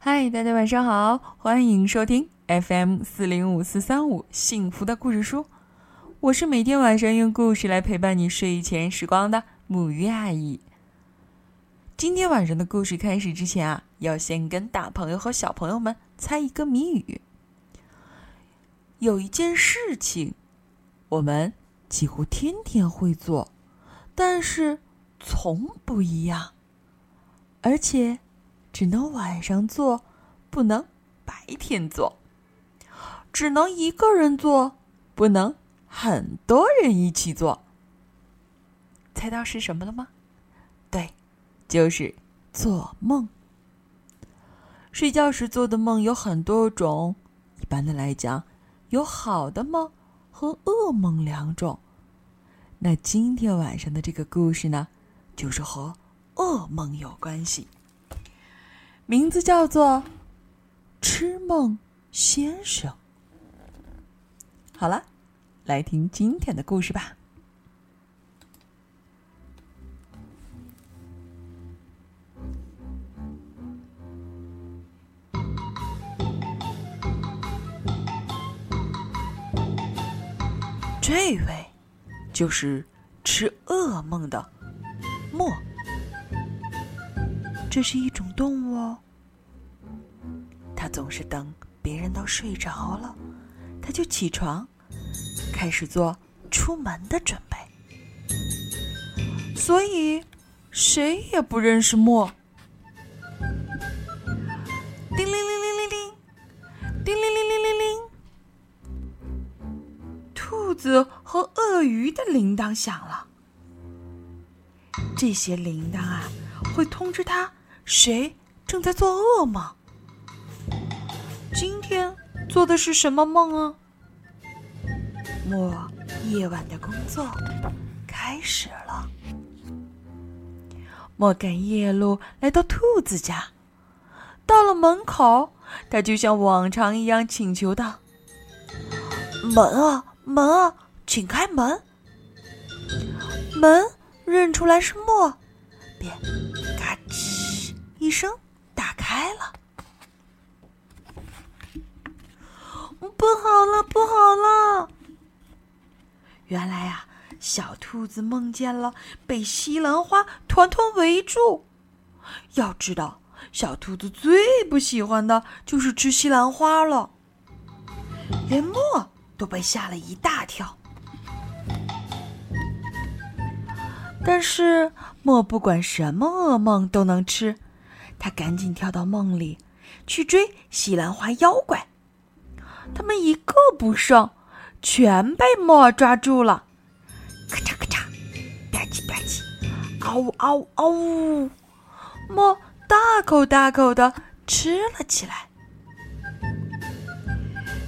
嗨，大家晚上好，欢迎收听 FM 四零五四三五幸福的故事书。我是每天晚上用故事来陪伴你睡前时光的母鱼阿姨。今天晚上的故事开始之前啊，要先跟大朋友和小朋友们猜一个谜语。有一件事情，我们几乎天天会做，但是从不一样，而且。只能晚上做，不能白天做；只能一个人做，不能很多人一起做。猜到是什么了吗？对，就是做梦。睡觉时做的梦有很多种，一般的来讲，有好的梦和噩梦两种。那今天晚上的这个故事呢，就是和噩梦有关系。名字叫做《吃梦先生》。好了，来听今天的故事吧。这位就是吃噩梦的墨。这是一种动物哦。它总是等别人都睡着了，它就起床，开始做出门的准备。所以，谁也不认识莫。叮铃铃铃铃铃，叮铃铃铃铃铃。兔子和鳄鱼的铃铛响了。这些铃铛啊，会通知他。谁正在做噩梦？今天做的是什么梦啊？莫夜晚的工作开始了。莫赶夜路来到兔子家，到了门口，他就像往常一样请求道：“门啊，门啊，请开门！”门认出来是莫，便。一声打开了，不好了，不好了！原来呀，小兔子梦见了被西兰花团团围住。要知道，小兔子最不喜欢的就是吃西兰花了，连墨都被吓了一大跳。但是墨不管什么噩梦都能吃。他赶紧跳到梦里，去追西兰花妖怪。他们一个不剩，全被墨抓住了。咔嚓咔嚓，吧唧吧唧，嗷呜嗷呜嗷呜！墨大口大口的吃了起来。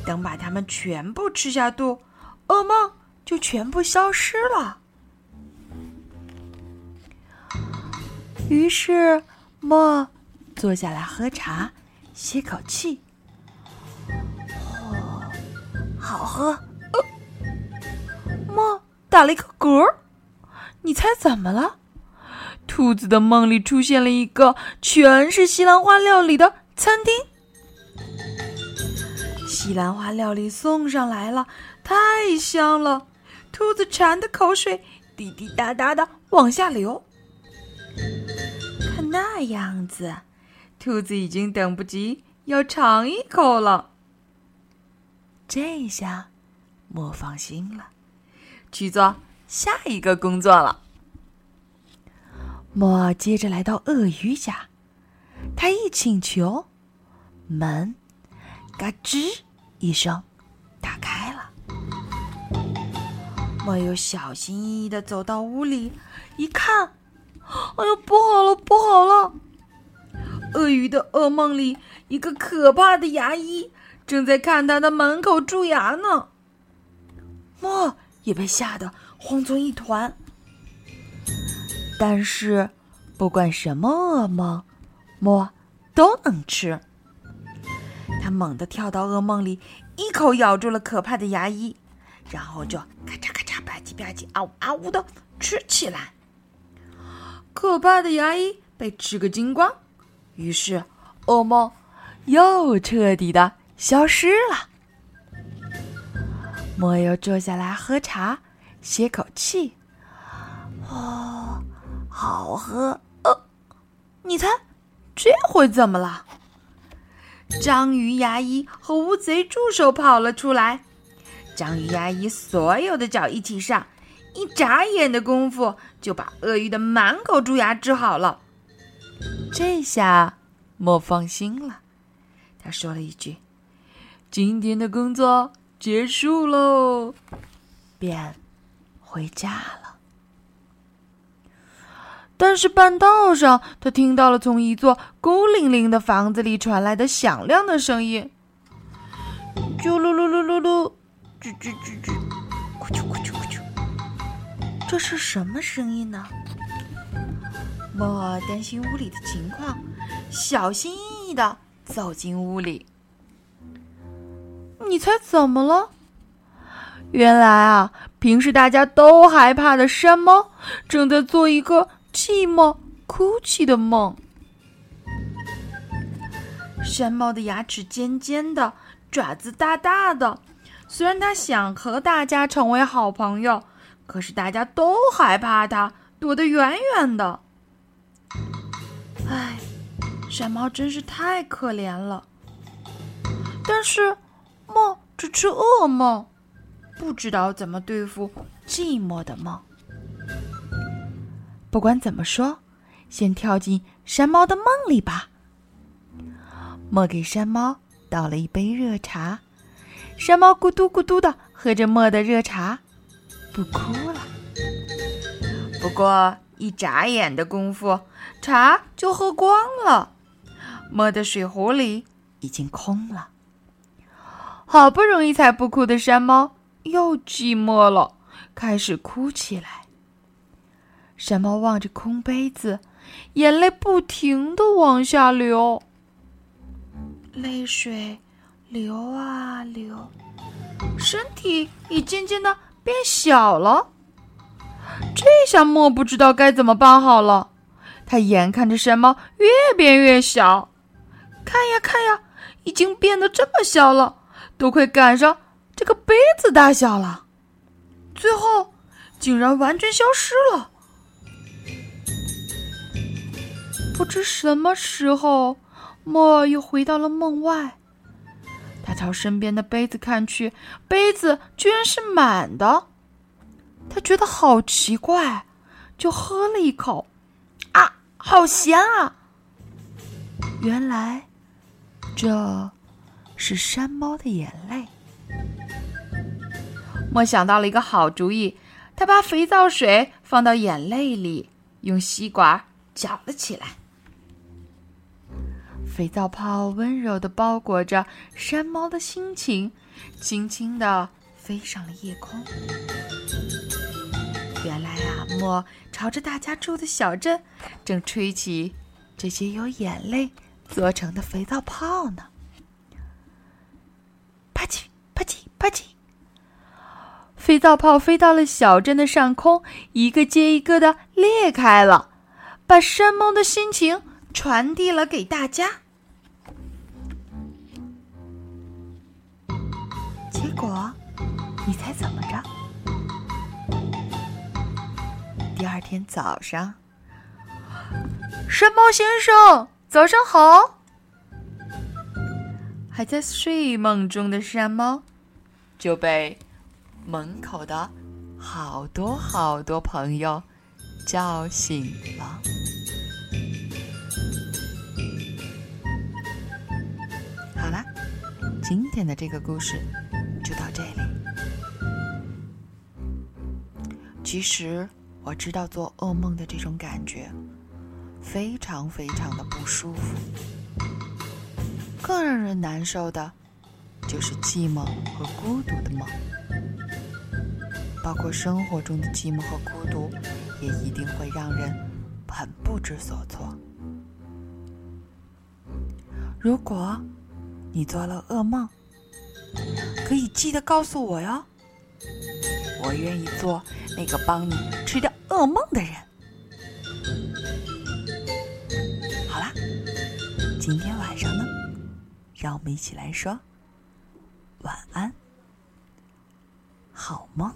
等把它们全部吃下肚，噩梦就全部消失了。于是墨。坐下来喝茶，歇口气。哦，好喝。莫打了一个嗝儿，你猜怎么了？兔子的梦里出现了一个全是西兰花料理的餐厅。西兰花料理送上来了，太香了，兔子馋的口水滴滴答答的往下流。看那样子。兔子已经等不及要尝一口了。这下，莫放心了，去做下一个工作了。莫接着来到鳄鱼家，他一请求，门嘎吱一声打开了。莫又小心翼翼的走到屋里，一看，哎呦，不好了，不好了！鳄鱼的噩梦里，一个可怕的牙医正在看他的门口蛀牙呢。莫也被吓得慌作一团。但是，不管什么噩梦，莫都能吃。他猛地跳到噩梦里，一口咬住了可怕的牙医，然后就咔嚓咔嚓吧唧吧唧啊呜啊呜的吃起来。可怕的牙医被吃个精光。于是，噩梦又彻底的消失了。莫又坐下来喝茶，歇口气。哦，好喝。呃，你猜，这回怎么了？章鱼牙医和乌贼助手跑了出来。章鱼牙医所有的脚一起上，一眨眼的功夫就把鳄鱼的满口蛀牙治好了。这下莫放心了，他说了一句：“今天的工作结束喽。”便回家了。但是半道上，他听到了从一座孤零零的房子里传来的响亮的声音：“啾噜噜噜噜噜，啾啾啾啾，咕啾咕啾咕啾。”这是什么声音呢？莫担心屋里的情况，小心翼翼的走进屋里。你猜怎么了？原来啊，平时大家都害怕的山猫正在做一个。寂寞、哭泣的梦。山猫的牙齿尖尖的，爪子大大的。虽然它想和大家成为好朋友，可是大家都害怕它，躲得远远的。唉，山猫真是太可怜了。但是，梦只吃噩梦，不知道怎么对付寂寞的梦。不管怎么说，先跳进山猫的梦里吧。莫给山猫倒了一杯热茶，山猫咕嘟咕嘟的喝着莫的热茶，不哭了。不过一眨眼的功夫，茶就喝光了，莫的水壶里已经空了。好不容易才不哭的山猫又寂寞了，开始哭起来。山猫望着空杯子，眼泪不停的往下流。泪水流啊流，身体也渐渐的变小了。这下莫不知道该怎么办好了。他眼看着山猫越变越小，看呀看呀，已经变得这么小了，都快赶上这个杯子大小了。最后，竟然完全消失了。不知什么时候，莫又回到了梦外。他朝身边的杯子看去，杯子居然是满的。他觉得好奇怪，就喝了一口，好咸啊！原来这是山猫的眼泪。莫想到了一个好主意，他把肥皂水放到眼泪里，用吸管搅了起来。肥皂泡温柔的包裹着山猫的心情，轻轻的飞上了夜空。原来我，朝着大家住的小镇，正吹起这些由眼泪做成的肥皂泡呢。啪叽啪叽啪叽，肥皂泡飞到了小镇的上空，一个接一个的裂开了，把山猫的心情。传递了给大家，结果你猜怎么第二天早上，山猫先生，早上好！还在睡梦中的山猫就被门口的好多好多朋友叫醒了。好了今天的这个故事就到这里。其实我知道做噩梦的这种感觉非常非常的不舒服，更让人难受的，就是寂寞和孤独的梦。包括生活中的寂寞和孤独，也一定会让人很不知所措。如果。你做了噩梦，可以记得告诉我哟。我愿意做那个帮你吃掉噩梦的人。好啦，今天晚上呢，让我们一起来说晚安，好梦。